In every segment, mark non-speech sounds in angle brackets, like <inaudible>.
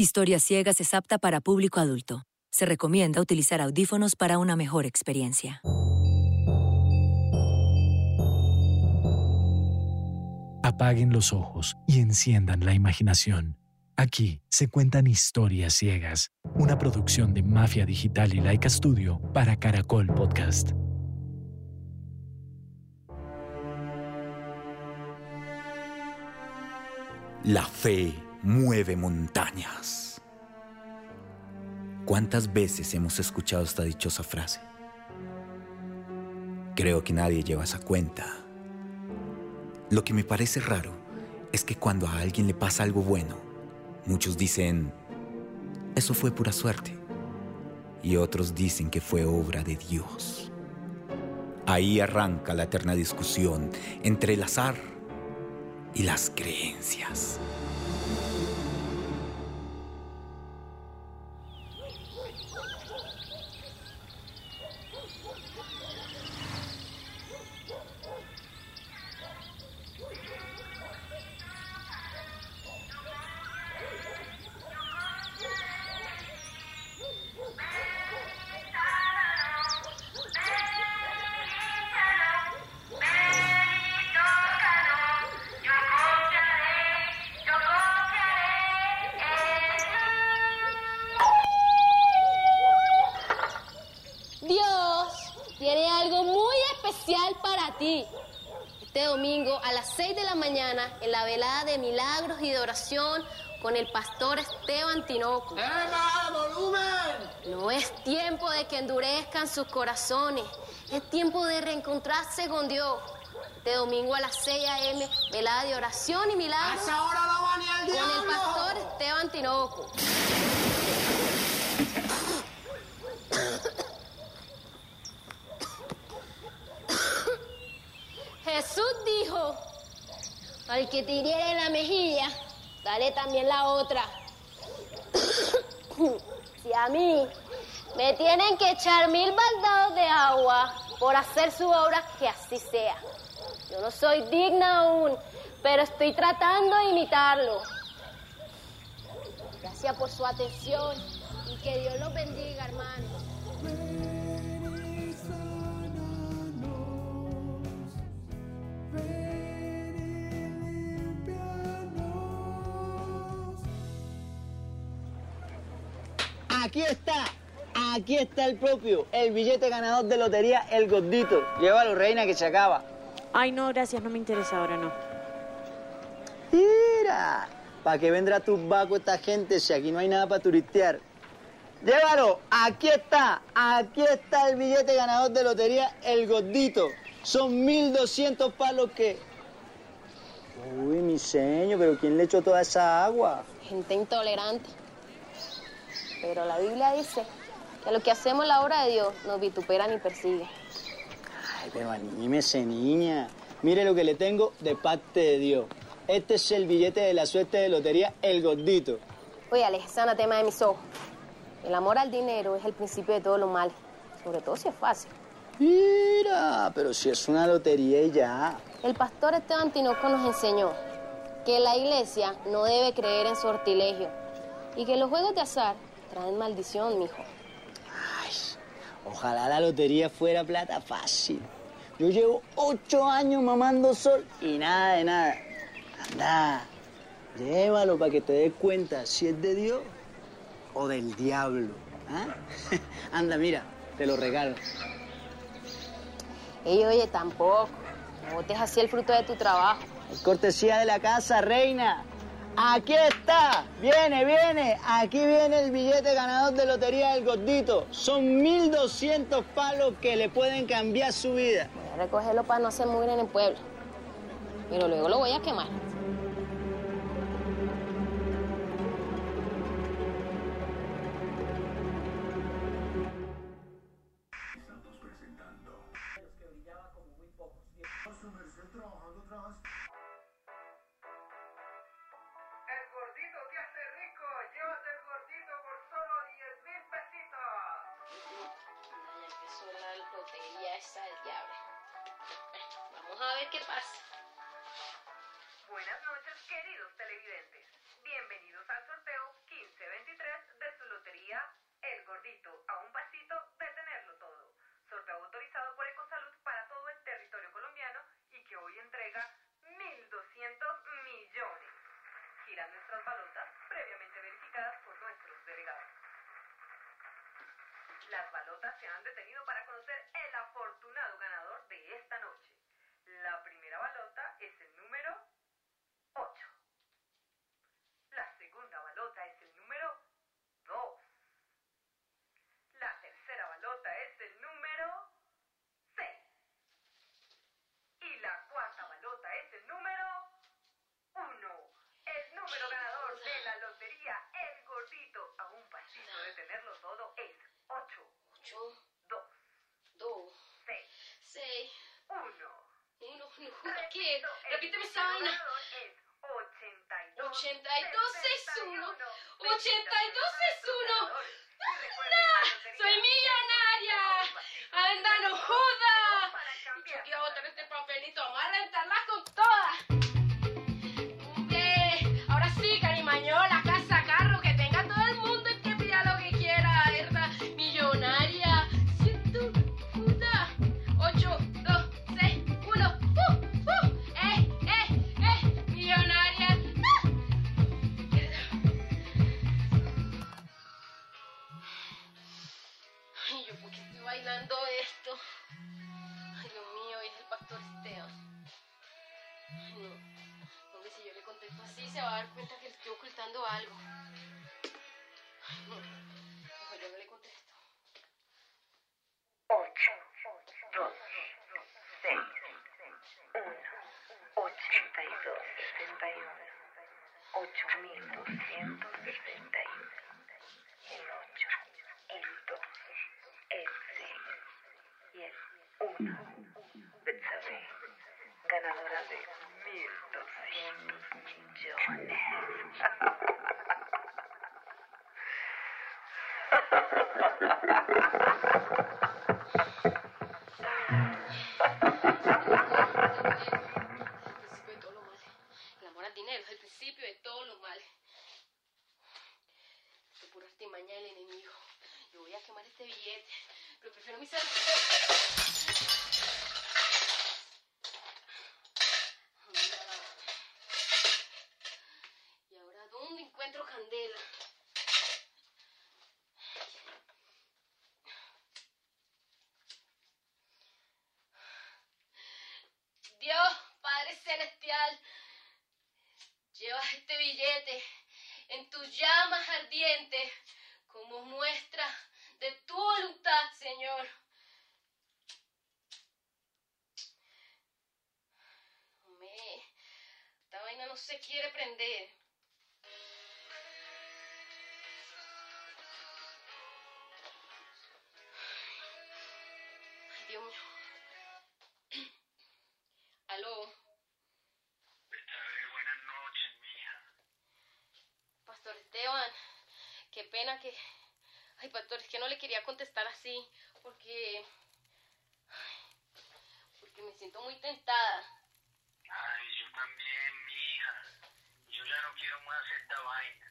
Historias Ciegas es apta para público adulto. Se recomienda utilizar audífonos para una mejor experiencia. Apaguen los ojos y enciendan la imaginación. Aquí se cuentan historias ciegas, una producción de Mafia Digital y Laika Studio para Caracol Podcast. La fe mueve montañas. ¿Cuántas veces hemos escuchado esta dichosa frase? Creo que nadie lleva esa cuenta. Lo que me parece raro es que cuando a alguien le pasa algo bueno, muchos dicen, eso fue pura suerte. Y otros dicen que fue obra de Dios. Ahí arranca la eterna discusión entre el azar y las creencias. Este domingo a las 6 de la mañana, en la velada de milagros y de oración con el pastor Esteban Tinoco. No es tiempo de que endurezcan sus corazones, es tiempo de reencontrarse con Dios. Este domingo a las 6 a.m., velada de oración y milagros con el pastor Esteban Tinoco. Jesús dijo, al que te hiriera en la mejilla, dale también la otra. <coughs> si a mí me tienen que echar mil baldados de agua por hacer su obra, que así sea. Yo no soy digna aún, pero estoy tratando de imitarlo. Gracias por su atención y que Dios los bendiga, hermanos. Está, aquí está el propio, el billete ganador de lotería, el gordito. Llévalo, reina, que se acaba. Ay, no, gracias, no me interesa ahora, no. Mira, ¿para qué vendrá tu vaco esta gente si aquí no hay nada para turistear? Llévalo, aquí está, aquí está el billete ganador de lotería, el gordito. Son 1200 palos que... Uy, mi señor, pero ¿quién le echó toda esa agua? Gente intolerante. Pero la Biblia dice que lo que hacemos la obra de Dios nos vituperan y persiguen. Ay, pero anímese, niña. Mire lo que le tengo de parte de Dios. Este es el billete de la suerte de lotería, el gordito. Oye, Alex, ese anatema de mis ojos. El amor al dinero es el principio de todo lo mal. Sobre todo si es fácil. Mira, pero si es una lotería y ya. El pastor Esteban Tinoco nos enseñó que la iglesia no debe creer en sortilegio y que los juegos de azar traen maldición, mijo. Ay, ojalá la lotería fuera plata fácil. Yo llevo ocho años mamando sol y nada de nada. Anda, llévalo para que te des cuenta si es de Dios o del diablo. ¿ah? <laughs> Anda, mira, te lo regalo. Ey, oye, tampoco. No botes así el fruto de tu trabajo. Es cortesía de la casa, reina. Aquí está, viene, viene. Aquí viene el billete ganador de lotería del gordito. Son 1200 palos que le pueden cambiar su vida. Voy a recogerlo para no hacer mugre en el pueblo. Pero luego lo voy a quemar. El A ver qué pasa. es. Repíteme esa vaina. 8261 8261 una Betsabe, ganadora de 1.200 millones. El amor al dinero es el principio de todos los males. Enemigo. Yo voy a quemar este billete, pero prefiero mi salud. encuentro candela. Dios, Padre Celestial, llevas este billete en tus llamas ardientes como muestra de tu voluntad, Señor. Esta vaina no se quiere prender. Aló. Buenas noches, mija. Pastor Esteban, qué pena que... Ay, pastor, es que no le quería contestar así, porque... Porque me siento muy tentada. Ay, yo también, mija. Yo ya no quiero más esta vaina.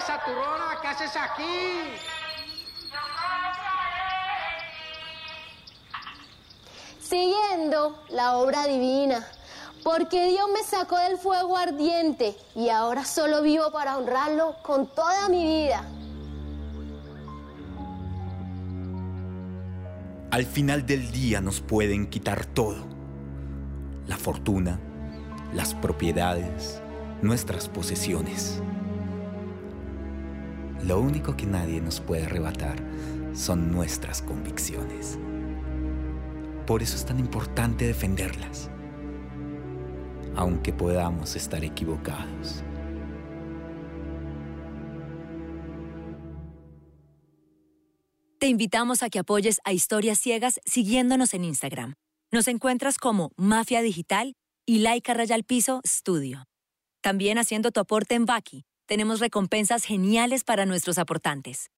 Esa turrona? ¿Qué haces aquí? Siguiendo la obra divina, porque Dios me sacó del fuego ardiente y ahora solo vivo para honrarlo con toda mi vida. Al final del día nos pueden quitar todo. La fortuna, las propiedades, nuestras posesiones. Lo único que nadie nos puede arrebatar son nuestras convicciones. Por eso es tan importante defenderlas, aunque podamos estar equivocados. Te invitamos a que apoyes a Historias Ciegas siguiéndonos en Instagram. Nos encuentras como Mafia Digital y Laika Rayal Piso Studio. También haciendo tu aporte en Baki, tenemos recompensas geniales para nuestros aportantes.